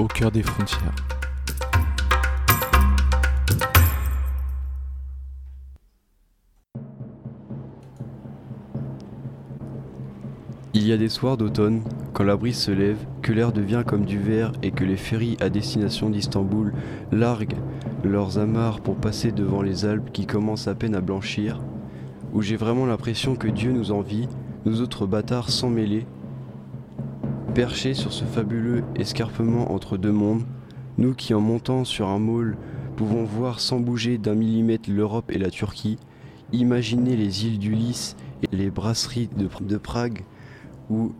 au cœur des frontières. Il y a des soirs d'automne, quand la brise se lève, que l'air devient comme du verre et que les ferries à destination d'Istanbul larguent leurs amarres pour passer devant les Alpes qui commencent à peine à blanchir, où j'ai vraiment l'impression que Dieu nous envie, nous autres bâtards sans mêler, perchés sur ce fabuleux escarpement entre deux mondes, nous qui en montant sur un môle pouvons voir sans bouger d'un millimètre l'Europe et la Turquie, imaginer les îles d'Ulysse et les brasseries de, Prague, où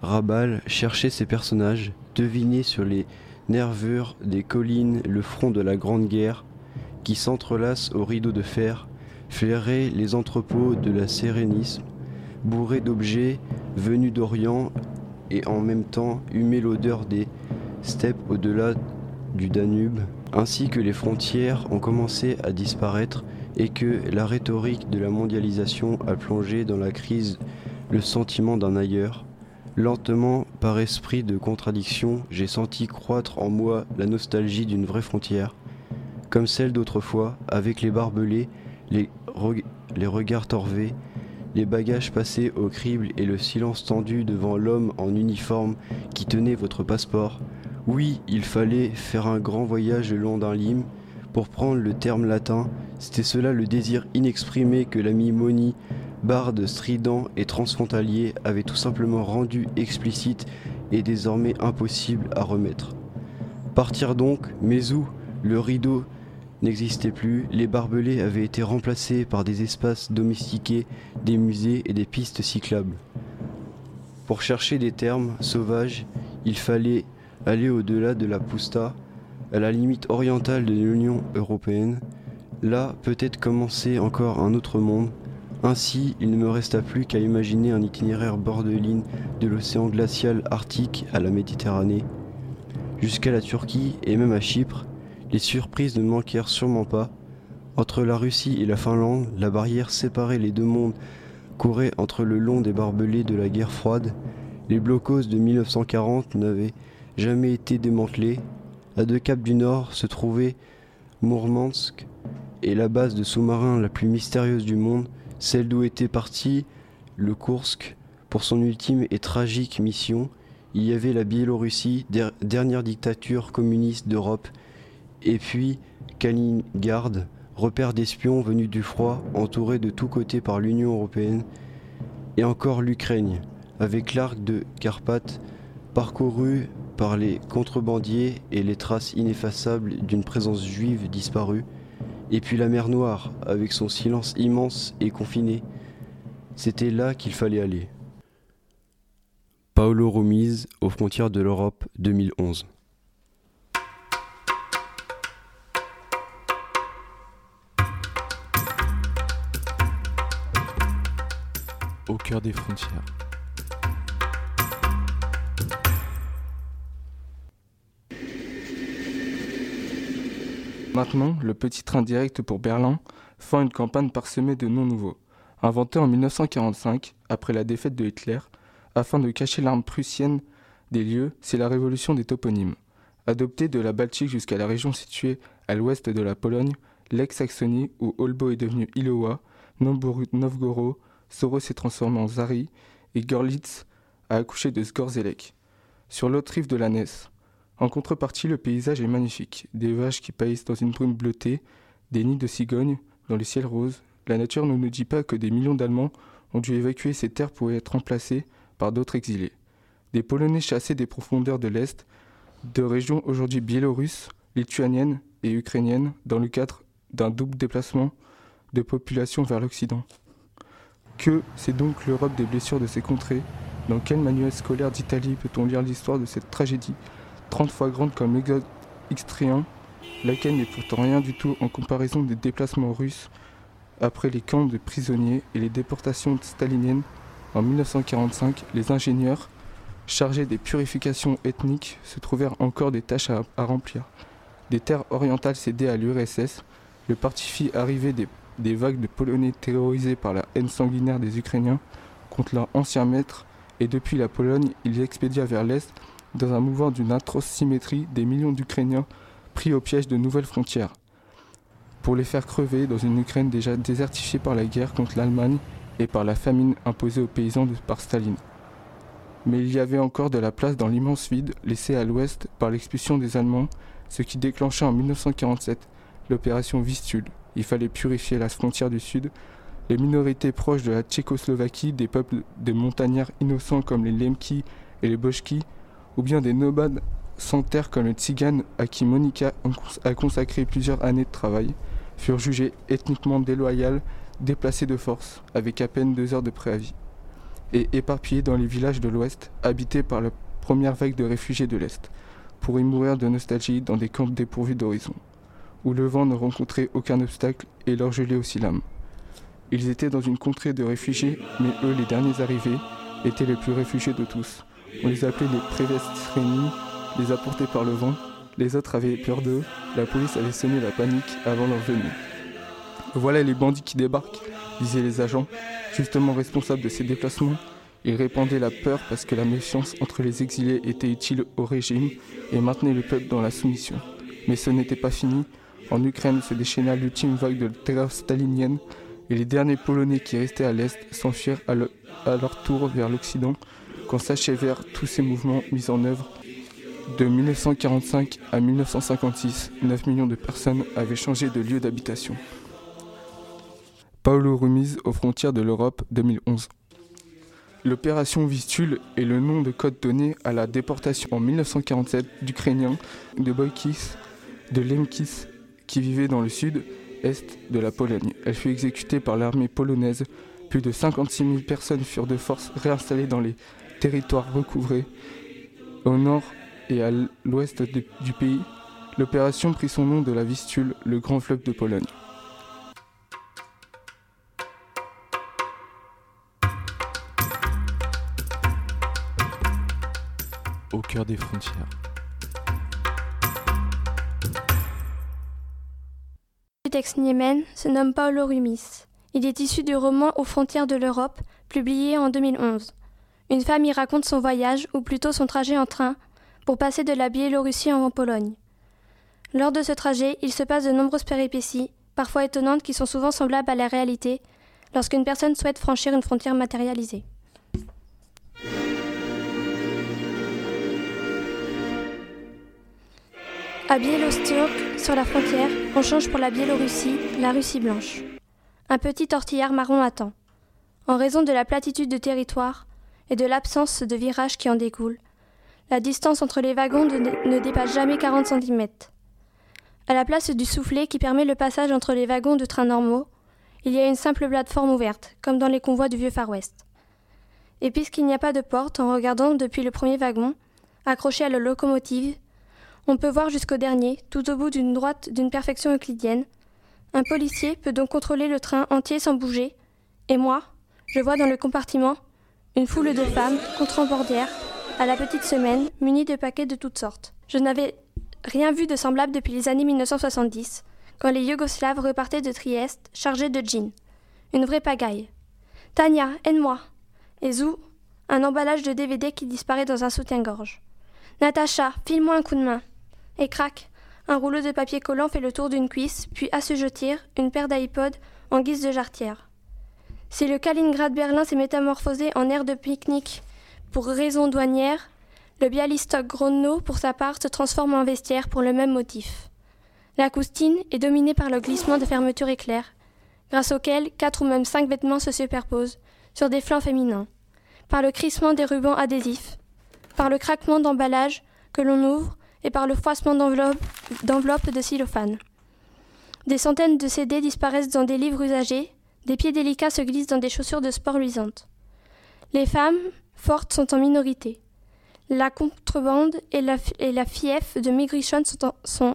Rabal cherchait ses personnages, deviner sur les nervures des collines le front de la Grande Guerre, qui s'entrelace au rideau de fer, flairer les entrepôts de la Sérénisme, bourrés d'objets venus d'Orient et en même temps humer l'odeur des steppes au-delà du Danube, ainsi que les frontières ont commencé à disparaître et que la rhétorique de la mondialisation a plongé dans la crise le sentiment d'un ailleurs. Lentement, par esprit de contradiction, j'ai senti croître en moi la nostalgie d'une vraie frontière, comme celle d'autrefois, avec les barbelés, les, les regards torvés, les bagages passés au crible et le silence tendu devant l'homme en uniforme qui tenait votre passeport. Oui, il fallait faire un grand voyage le long d'un lime. Pour prendre le terme latin, c'était cela le désir inexprimé que l'ami Moni barde strident et transfrontalier avait tout simplement rendu explicite et désormais impossible à remettre. Partir donc, mais où Le rideau n'existait plus, les barbelés avaient été remplacés par des espaces domestiqués, des musées et des pistes cyclables. Pour chercher des termes sauvages, il fallait aller au-delà de la Pusta, à la limite orientale de l'Union européenne. Là, peut-être commencer encore un autre monde, ainsi, il ne me resta plus qu'à imaginer un itinéraire bordeline de l'océan glacial arctique à la Méditerranée, jusqu'à la Turquie et même à Chypre. Les surprises ne manquèrent sûrement pas. Entre la Russie et la Finlande, la barrière séparait les deux mondes courait entre le long des barbelés de la guerre froide. Les blocos de 1940 n'avaient jamais été démantelés. À deux caps du nord se trouvait Mourmansk et la base de sous-marins la plus mystérieuse du monde, celle d'où était parti le Kursk pour son ultime et tragique mission. Il y avait la Biélorussie, dernière dictature communiste d'Europe, et puis Kaliningrad, repère d'espions venus du froid, entouré de tous côtés par l'Union européenne, et encore l'Ukraine, avec l'arc de Carpath, parcouru par les contrebandiers et les traces ineffaçables d'une présence juive disparue. Et puis la mer Noire, avec son silence immense et confiné. C'était là qu'il fallait aller. Paolo Romise, aux frontières de l'Europe 2011. Au cœur des frontières. Maintenant, le petit train direct pour Berlin fend une campagne parsemée de noms nouveaux. Inventé en 1945, après la défaite de Hitler, afin de cacher l'arme prussienne des lieux, c'est la révolution des toponymes. Adopté de la Baltique jusqu'à la région située à l'ouest de la Pologne, l'ex-Saxonie, où Olbo est devenu Ilowa, Novgorod, Soros s'est transformé en Zari, et Görlitz a accouché de Sgorzelek. Sur l'autre rive de la Ness, en contrepartie, le paysage est magnifique. Des vaches qui paissent dans une brume bleutée, des nids de cigognes dans le ciel rose. La nature ne nous dit pas que des millions d'Allemands ont dû évacuer ces terres pour être remplacés par d'autres exilés. Des Polonais chassés des profondeurs de l'Est, de régions aujourd'hui biélorusses, lituaniennes et ukrainiennes, dans le cadre d'un double déplacement de population vers l'Occident. Que c'est donc l'Europe des blessures de ces contrées. Dans quel manuel scolaire d'Italie peut-on lire l'histoire de cette tragédie? 30 fois grande comme l'exode extréen, laquelle n'est pourtant rien du tout en comparaison des déplacements russes après les camps de prisonniers et les déportations staliniennes. En 1945, les ingénieurs chargés des purifications ethniques se trouvèrent encore des tâches à, remplir. Des terres orientales cédées à l'URSS, le parti fit arriver des, des, vagues de Polonais terrorisés par la haine sanguinaire des Ukrainiens contre leur ancien maître, et depuis la Pologne, ils expédia vers l'Est dans un mouvement d'une atroce symétrie des millions d'Ukrainiens pris au piège de nouvelles frontières, pour les faire crever dans une Ukraine déjà désertifiée par la guerre contre l'Allemagne et par la famine imposée aux paysans par Staline. Mais il y avait encore de la place dans l'immense vide laissé à l'ouest par l'expulsion des Allemands, ce qui déclencha en 1947 l'opération Vistule. Il fallait purifier la frontière du sud. Les minorités proches de la Tchécoslovaquie, des peuples de montagnards innocents comme les Lemki et les Boshki, ou bien des nomades sans terre comme le Tsigan à qui Monica a consacré plusieurs années de travail, furent jugés ethniquement déloyales, déplacés de force, avec à peine deux heures de préavis, et éparpillés dans les villages de l'Ouest, habités par la première vague de réfugiés de l'Est, pour y mourir de nostalgie dans des camps dépourvus d'horizon, où le vent ne rencontrait aucun obstacle et leur gelait aussi l'âme. Ils étaient dans une contrée de réfugiés, mais eux, les derniers arrivés, étaient les plus réfugiés de tous. On les appelait les Prévestrénis, les apportés par le vent. Les autres avaient peur d'eux. La police avait semé la panique avant leur venue. Voilà les bandits qui débarquent, disaient les agents, justement responsables de ces déplacements. Ils répandaient la peur parce que la méfiance entre les exilés était utile au régime et maintenait le peuple dans la soumission. Mais ce n'était pas fini. En Ukraine se déchaîna l'ultime vague de terreur stalinienne et les derniers Polonais qui restaient à l'Est s'enfuirent à, leur tour vers l'Occident quand s'achèvèrent tous ces mouvements mis en œuvre. De 1945 à 1956, 9 millions de personnes avaient changé de lieu d'habitation. Paolo Rumiz aux frontières de l'Europe 2011. L'opération Vistule est le nom de code donné à la déportation en 1947 d'Ukrainiens, de Boykis, de Lemkis, qui vivaient dans le sud-est de la Pologne. Elle fut exécutée par l'armée polonaise. Plus de 56 000 personnes furent de force réinstallées dans les territoire recouvré au nord et à l'ouest du pays, l'opération prit son nom de la Vistule, le grand fleuve de Pologne. Au cœur des frontières. Le texte Niemen se nomme Paolo Rumis. Il est issu du roman Aux frontières de l'Europe, publié en 2011. Une femme y raconte son voyage, ou plutôt son trajet en train, pour passer de la Biélorussie en Pologne. Lors de ce trajet, il se passe de nombreuses péripéties, parfois étonnantes qui sont souvent semblables à la réalité, lorsqu'une personne souhaite franchir une frontière matérialisée. À Biélostok, sur la frontière, on change pour la Biélorussie, la Russie blanche. Un petit tortillard marron attend. En raison de la platitude de territoire, et de l'absence de virage qui en découle. La distance entre les wagons ne dépasse jamais 40 cm. À la place du soufflet qui permet le passage entre les wagons de trains normaux, il y a une simple plateforme ouverte, comme dans les convois du vieux Far West. Et puisqu'il n'y a pas de porte, en regardant depuis le premier wagon, accroché à la locomotive, on peut voir jusqu'au dernier, tout au bout d'une droite d'une perfection euclidienne. Un policier peut donc contrôler le train entier sans bouger, et moi, je vois dans le compartiment une foule de femmes, contre-bordières, à la petite semaine, munies de paquets de toutes sortes. Je n'avais rien vu de semblable depuis les années 1970, quand les Yougoslaves repartaient de Trieste chargés de jeans. Une vraie pagaille. Tania, aide-moi. Et Zou, un emballage de DVD qui disparaît dans un soutien-gorge. Natacha, file-moi un coup de main. Et crac, un rouleau de papier collant fait le tour d'une cuisse, puis assujettir une paire d'iPod en guise de jarretière. Si le Kaliningrad-Berlin s'est métamorphosé en aire de pique-nique pour raison douanière, le Bialystok Grodno, pour sa part, se transforme en vestiaire pour le même motif. La coustine est dominée par le glissement de fermeture éclair, grâce auquel quatre ou même cinq vêtements se superposent sur des flancs féminins, par le crissement des rubans adhésifs, par le craquement d'emballage que l'on ouvre et par le froissement d'enveloppes de cellophane. Des centaines de CD disparaissent dans des livres usagés, des pieds délicats se glissent dans des chaussures de sport luisantes. Les femmes fortes sont en minorité. La contrebande et la, fief de migrichonnes sont,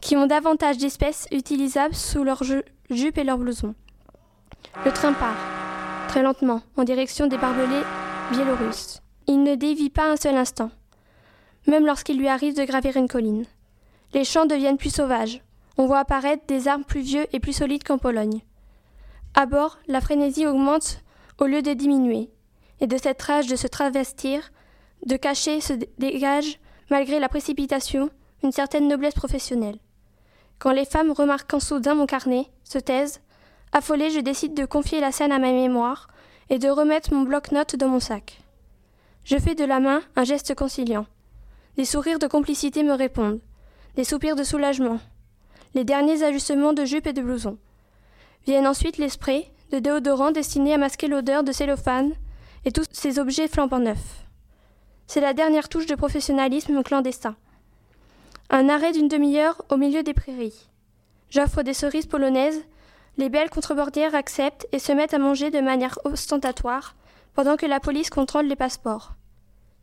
qui ont davantage d'espèces utilisables sous leurs jupes et leurs blousons. Le train part, très lentement, en direction des barbelés biélorusses. Il ne dévie pas un seul instant, même lorsqu'il lui arrive de gravir une colline. Les champs deviennent plus sauvages. On voit apparaître des arbres plus vieux et plus solides qu'en Pologne. À bord, la frénésie augmente au lieu de diminuer, et de cette rage de se travestir, De cachet se dégage, malgré la précipitation, une certaine noblesse professionnelle. Quand les femmes, remarquant soudain mon carnet, se taisent, affolée, je décide de confier la scène à ma mémoire et de remettre mon bloc-notes dans mon sac. Je fais de la main un geste conciliant. Des sourires de complicité me répondent, des soupirs de soulagement, les derniers ajustements de jupe et de blouson. Viennent ensuite les sprays de déodorant destinés à masquer l'odeur de cellophane et tous ces objets flambant neufs. C'est la dernière touche de professionnalisme clandestin. Un arrêt d'une demi-heure au milieu des prairies. J'offre des cerises polonaises. Les belles contrebordières acceptent et se mettent à manger de manière ostentatoire pendant que la police contrôle les passeports.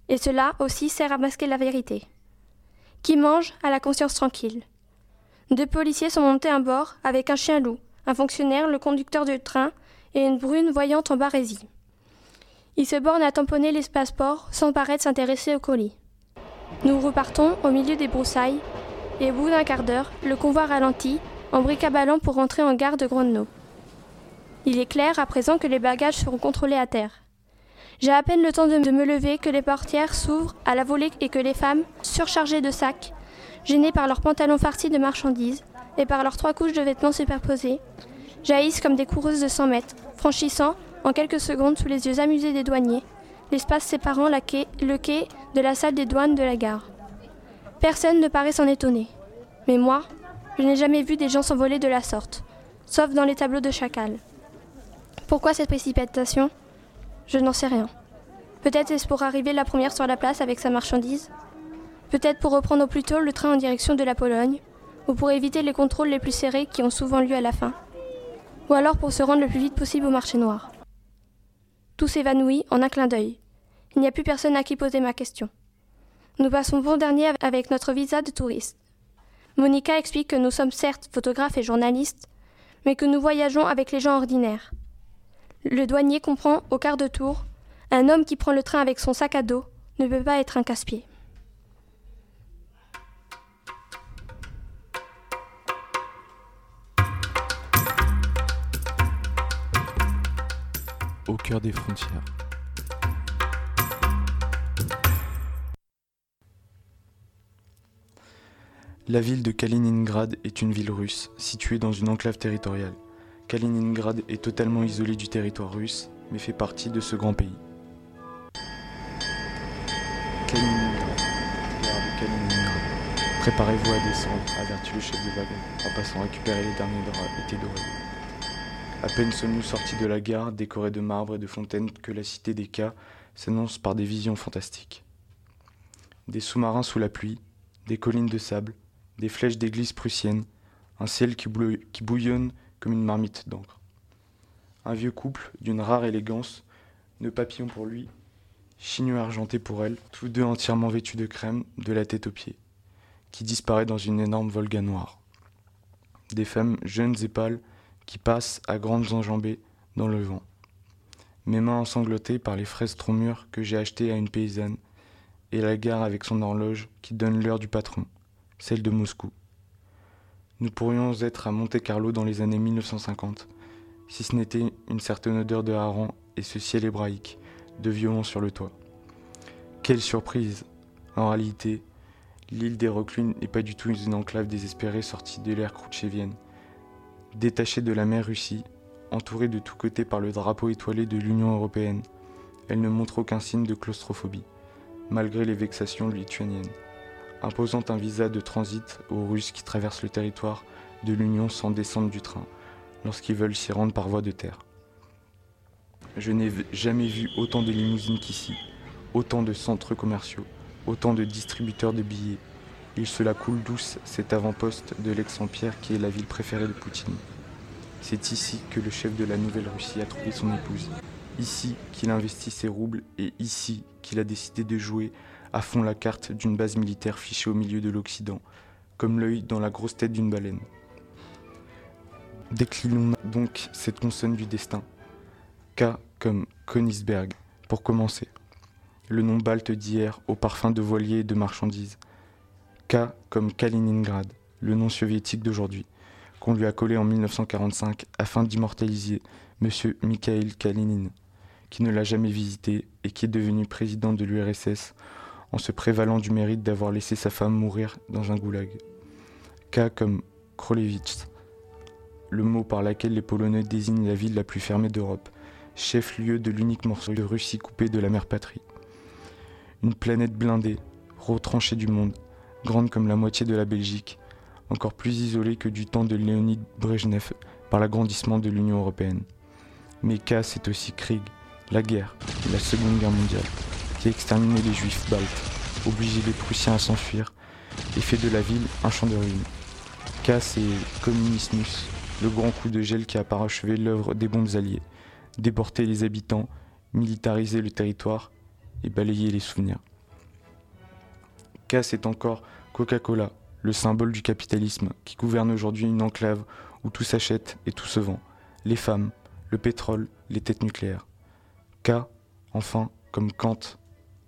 Et cela aussi sert à masquer la vérité. Qui mange a la conscience tranquille. Deux policiers sont montés à bord avec un chien loup, un fonctionnaire, le conducteur du train et une brune voyante en barésie. Ils se bornent à tamponner les passeports sans paraître s'intéresser au colis. Nous repartons au milieu des broussailles et au bout d'un quart d'heure, le convoi ralentit en bricaballant pour rentrer en gare de Grodno. Il est clair à présent que les bagages seront contrôlés à terre. J'ai à peine le temps de me lever que les portières s'ouvrent à la volée et que les femmes, surchargées de sacs, gênées par leurs pantalons farcis de marchandises et par leurs trois couches de vêtements superposés, jaillissent comme des coureuses de 100 mètres, franchissant, en quelques secondes, sous les yeux amusés des douaniers, l'espace séparant le quai de la salle des douanes de la gare. Personne ne paraît s'en étonner. Mais moi, je n'ai jamais vu des gens s'envoler de la sorte, sauf dans les tableaux de chacal. Pourquoi cette précipitation? Je n'en sais rien. Peut-être est-ce pour arriver la première sur la place avec sa marchandise? Peut-être pour reprendre au plus tôt le train en direction de la Pologne, ou pour éviter les contrôles les plus serrés qui ont souvent lieu à la fin, ou alors pour se rendre le plus vite possible au marché noir. Tout s'évanouit en un clin d'œil. Il n'y a plus personne à qui poser ma question. Nous passons bon dernier avec notre visa de touriste. Monica explique que nous sommes certes photographes et journalistes, mais que nous voyageons avec les gens ordinaires. Le douanier comprend au quart de tour un homme qui prend le train avec son sac à dos ne peut pas être un casse-pied. au cœur des frontières. La ville de Kaliningrad est une ville russe, située dans une enclave territoriale. Kaliningrad est totalement isolée du territoire russe, mais fait partie de ce grand pays. Kaliningrad, gare de Kaliningrad. Préparez-vous à descendre, avertit le chef de wagon, en passant récupérer les derniers draps été dorés. À peine sommes-nous sortis de la gare, décorée de marbre et de fontaines, que la cité des cas s'annonce par des visions fantastiques. Des sous-marins sous la pluie, des collines de sable, des flèches d'églises prussiennes, un ciel qui bouillonne comme une marmite d'encre. Un vieux couple d'une rare élégance, nœud papillon pour lui, chignon argenté pour elle, tous deux entièrement vêtus de crème, de la tête aux pieds, qui disparaît dans une énorme Volga noire. Des femmes jeunes et pâles qui passent à grandes enjambées dans le vent. Mes mains ensanglotées par les fraises trop mûres que j'ai achetées à une paysanne, et la gare avec son horloge qui donne l'heure du patron, celle de Moscou. Nous pourrions être à Monte-Carlo dans les années 1950, si ce n'était une certaine odeur de hareng et ce ciel hébraïque, de violon sur le toit. Quelle surprise En réalité, l'île des Reclus n'est pas du tout une enclave désespérée sortie de l'ère croutchevienne. Détachée de la mer Russie, entourée de tous côtés par le drapeau étoilé de l'Union européenne, elle ne montre aucun signe de claustrophobie, malgré les vexations lituaniennes, imposant un visa de transit aux Russes qui traversent le territoire de l'Union sans descendre du train, lorsqu'ils veulent s'y rendre par voie de terre. Je n'ai jamais vu autant de limousines qu'ici, autant de centres commerciaux, autant de distributeurs de billets, il se la coule douce cet avant-poste de l'ex-empire qui est la ville préférée de Poutine. C'est ici que le chef de la Nouvelle-Russie a trouvé son épouse. Ici qu'il investit ses roubles et ici qu'il a décidé de jouer à fond la carte d'une base militaire fichée au milieu de l'Occident, comme l'œil dans la grosse tête d'une baleine. Déclinons donc cette consonne du destin. K comme Königsberg, pour commencer. Le nom balte d'hier au parfum de voilier et de marchandises. K comme Kaliningrad, le nom soviétique d'aujourd'hui, qu'on lui a collé en 1945 afin d'immortaliser M. Mikhail Kalinin, qui ne l'a jamais visité et qui est devenu président de l'URSS en se prévalant du mérite d'avoir laissé sa femme mourir dans un goulag. K comme Krolewicz, le mot par lequel les Polonais désignent la ville la plus fermée d'Europe, chef-lieu de l'unique morceau de Russie coupé de la mère patrie. Une planète blindée, retranchée du monde, grande comme la moitié de la Belgique, encore plus isolée que du temps de Léonid Brejnev par l'agrandissement de l'Union européenne. Mais K, c'est aussi Krieg, la guerre, la Seconde Guerre mondiale, qui a exterminé les Juifs baltes, obligé les Prussiens à s'enfuir et fait de la ville un champ de ruines. K, c'est Communismus, le grand coup de gel qui a parachevé l'œuvre des bombes alliées, déporté les habitants, militarisé le territoire et balayé les souvenirs. K, c'est encore Coca-Cola, le symbole du capitalisme qui gouverne aujourd'hui une enclave où tout s'achète et tout se vend. Les femmes, le pétrole, les têtes nucléaires. K, enfin, comme Kant,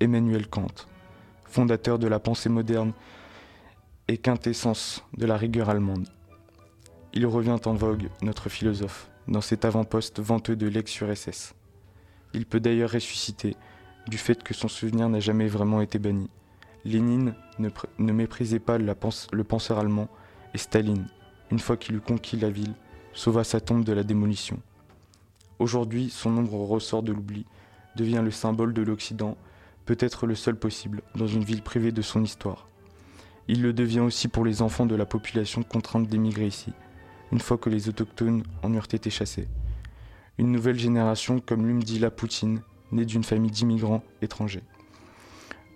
Emmanuel Kant, fondateur de la pensée moderne et quintessence de la rigueur allemande. Il revient en vogue, notre philosophe, dans cet avant-poste venteux de l'ex-URSS. Il peut d'ailleurs ressusciter du fait que son souvenir n'a jamais vraiment été banni. Lénine ne, méprisait pas le penseur allemand et Staline, une fois qu'il eut conquis la ville, sauva sa tombe de la démolition. Aujourd'hui, son ombre ressort de l'oubli, devient le symbole de l'Occident, peut-être le seul possible, dans une ville privée de son histoire. Il le devient aussi pour les enfants de la population contrainte d'émigrer ici, une fois que les autochtones en eurent été chassés. Une nouvelle génération comme l'Umdila Poutine, née d'une famille d'immigrants étrangers.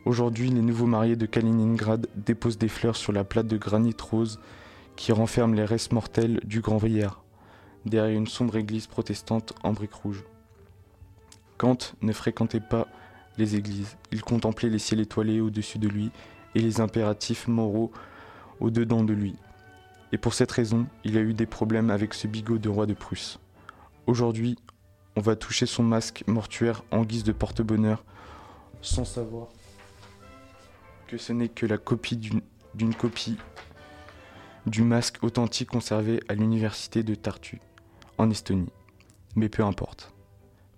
Aujourd'hui, les nouveaux mariés de Kaliningrad déposent des fleurs sur la plate de granit rose qui renferme les restes mortels du grand veillard, derrière une sombre église protestante en briques rouges. Kant ne fréquentait pas les églises, il contemplait les ciels étoilés au-dessus de lui et les impératifs moraux au-dedans de lui. Et pour cette raison, il a eu des problèmes avec ce bigot de roi de Prusse. Aujourd'hui, on va toucher son masque mortuaire en guise de porte-bonheur, sans savoir que ce n'est que la copie d'une copie du masque authentique conservé à l'université de Tartu, en Estonie. Mais peu importe.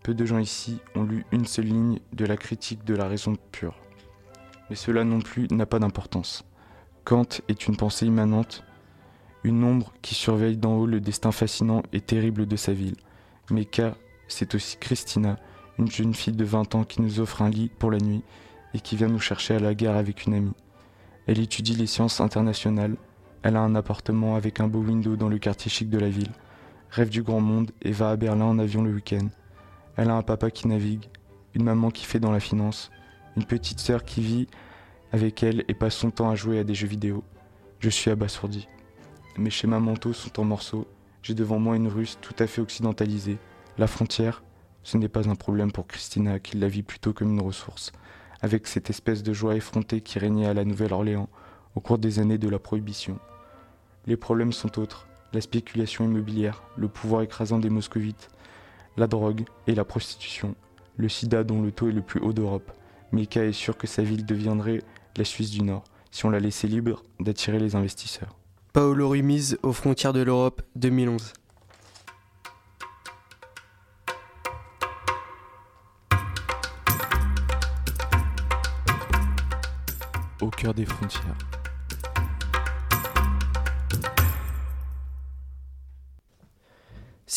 Peu de gens ici ont lu une seule ligne de la critique de la raison pure. Mais cela non plus n'a pas d'importance. Kant est une pensée immanente, une ombre qui surveille d'en haut le destin fascinant et terrible de sa ville. Mais K, c'est aussi Christina, une jeune fille de 20 ans qui nous offre un lit pour la nuit et qui vient nous chercher à la gare avec une amie. Elle étudie les sciences internationales, elle a un appartement avec un beau window dans le quartier chic de la ville, rêve du grand monde et va à Berlin en avion le week-end. Elle a un papa qui navigue, une maman qui fait dans la finance, une petite sœur qui vit avec elle et passe son temps à jouer à des jeux vidéo. Je suis abasourdi. Mes schémas mentaux sont en morceaux. J'ai devant moi une russe tout à fait occidentalisée. La frontière, ce n'est pas un problème pour Christina qui la vit plutôt comme une ressource, avec cette espèce de joie effrontée qui régnait à la Nouvelle-Orléans au cours des années de la Prohibition. Les problèmes sont autres, la spéculation immobilière, le pouvoir écrasant des moscovites, la drogue et la prostitution, le sida dont le taux est le plus haut d'Europe. Mika est sûr que sa ville deviendrait la Suisse du Nord si on la laissait libre d'attirer les investisseurs. Paolo Rimise aux frontières de l'Europe 2011. Au cœur des frontières.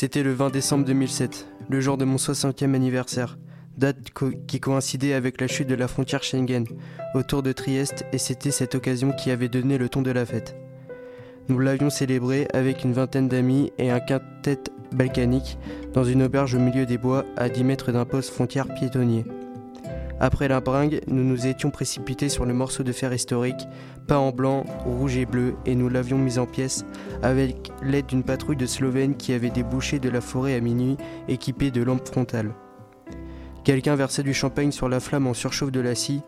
C'était le 20 décembre 2007, le jour de mon 60e anniversaire, date qui coïncidait avec la chute de la frontière Schengen autour de Trieste et c'était cette occasion qui avait donné le ton de la fête. Nous l'avions célébré avec une vingtaine d'amis et un quintet balkanique dans une auberge au milieu des bois à 10 mètres d'un poste frontière piétonnier. Après la bringue, nous nous étions précipités sur le morceau de fer historique, peint en blanc, rouge et bleu, et nous l'avions mis en pièces avec l'aide d'une patrouille de Slovènes qui avait débouché de la forêt à minuit équipée de lampes frontales. Quelqu'un versait du champagne sur la flamme en surchauffe de la scie,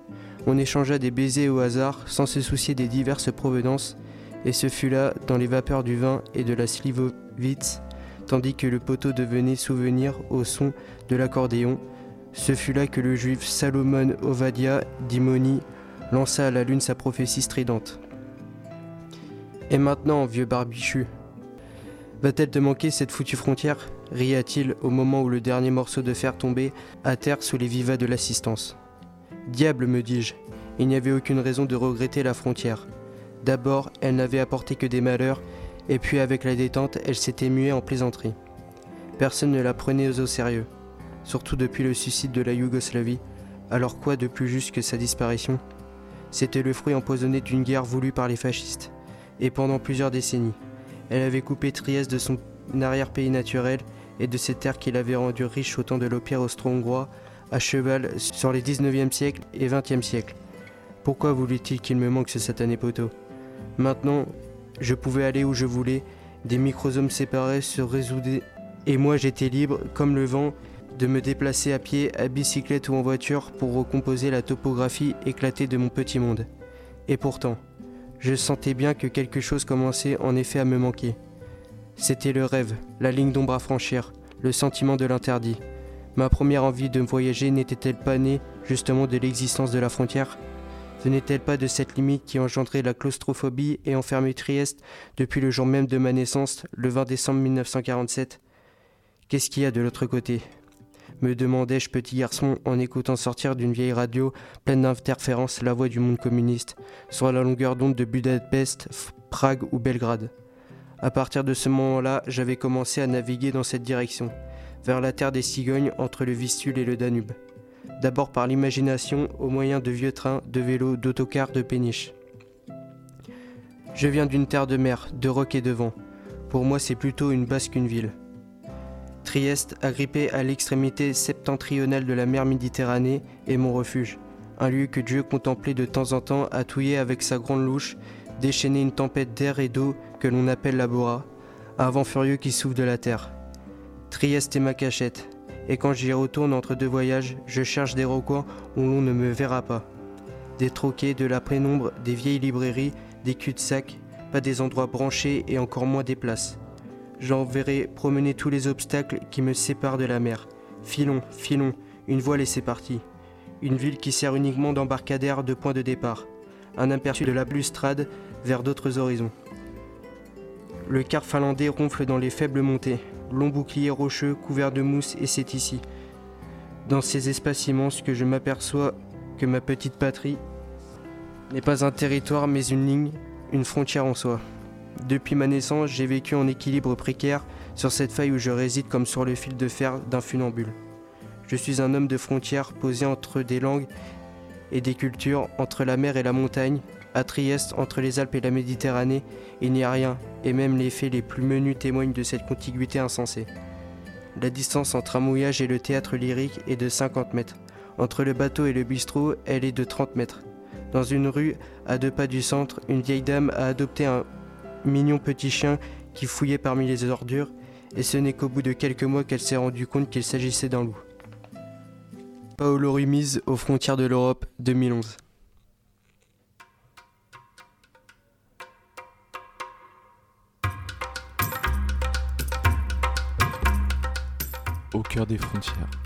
on échangea des baisers au hasard sans se soucier des diverses provenances, et ce fut là, dans les vapeurs du vin et de la slivovitz, tandis que le poteau devenait souvenir au son de l'accordéon, ce fut là que le juif Salomon Ovadia d'Imoni lança à la lune sa prophétie stridente. Et maintenant, vieux barbichu, va-t-elle te manquer cette foutue frontière? ria-t-il au moment où le dernier morceau de fer tombait à terre sous les vivas de l'assistance. Diable, me dis-je, il n'y avait aucune raison de regretter la frontière. D'abord, elle n'avait apporté que des malheurs, et puis avec la détente, elle s'était muée en plaisanterie. Personne ne la prenait au sérieux, surtout depuis le suicide de la Yougoslavie. Alors quoi de plus juste que sa disparition? C'était le fruit empoisonné d'une guerre voulue par les fascistes, et pendant plusieurs décennies. Elle avait coupé Trieste de son arrière-pays naturel et de ses terres qui l'avaient rendu riche au temps de l'Empire austro-hongrois, à cheval sur les 19e siècle et 20e siècle. Pourquoi voulait-il qu'il me manque ce satané poteau? Maintenant, je pouvais aller où je voulais, des microsomes séparés se résoudre et moi j'étais libre, comme le vent, de me déplacer à pied, à bicyclette ou en voiture pour recomposer la topographie éclatée de mon petit monde. Et pourtant, je sentais bien que quelque chose commençait en effet à me manquer. C'était le rêve, la ligne d'ombre à franchir, le sentiment de l'interdit. Ma première envie de voyager n'était-elle pas née justement de l'existence de la frontière? Venait-elle pas de cette limite qui engendrait la claustrophobie et enfermait Trieste depuis le jour même de ma naissance, le 20 décembre 1947 Qu'est-ce qu'il y a de l'autre côté? Me demandai-je petit garçon en écoutant sortir d'une vieille radio pleine d'interférences la voix du monde communiste, sur la longueur d'onde de Budapest, Prague ou Belgrade. À partir de ce moment-là, j'avais commencé à naviguer dans cette direction, vers la terre des cigognes entre le Vistule et le Danube. D'abord par l'imagination, au moyen de vieux trains, de vélos, d'autocars, de péniches. Je viens d'une terre de mer, de rocs et de vent. Pour moi, c'est plutôt une basse qu'une ville. Trieste, agrippé à l'extrémité septentrionale de la mer Méditerranée, est mon refuge. Un lieu que Dieu contemplait de temps en temps à touiller avec sa grande louche, déchaîner une tempête d'air et d'eau que l'on appelle la Bora, un vent furieux qui souffle de la terre. Trieste est ma cachette, et quand j'y retourne entre deux voyages, je cherche des recoins où l'on ne me verra pas. Des troquets, de la pénombre, des vieilles librairies, des cul-de-sac, pas des endroits branchés et encore moins des places. J'enverrai promener tous les obstacles qui me séparent de la mer. Filons, filons, une voile et c'est parti. Une ville qui sert uniquement d'embarcadère de point de départ. Un aperçu de la balustrade vers d'autres horizons. Le quart finlandais ronfle dans les faibles montées, long bouclier rocheux couvert de mousse et c'est ici, dans ces espaces immenses que je m'aperçois que ma petite patrie n'est pas un territoire mais une ligne, une frontière en soi. Depuis ma naissance, j'ai vécu en équilibre précaire sur cette faille où je réside comme sur le fil de fer d'un funambule. Je suis un homme de frontière posé entre des langues et des cultures, entre la mer et la montagne, à Trieste, entre les Alpes et la Méditerranée, il n'y a rien, et même les faits les plus menus témoignent de cette contiguïté insensée. La distance entre un mouillage et le théâtre lyrique est de 50 mètres. Entre le bateau et le bistrot, elle est de 30 mètres. Dans une rue, à deux pas du centre, une vieille dame a adopté un mignon petit chien qui fouillait parmi les ordures, et ce n'est qu'au bout de quelques mois qu'elle s'est rendue compte qu'il s'agissait d'un loup. Paolo Rumiz aux frontières de l'Europe 2011. Au cœur des frontières.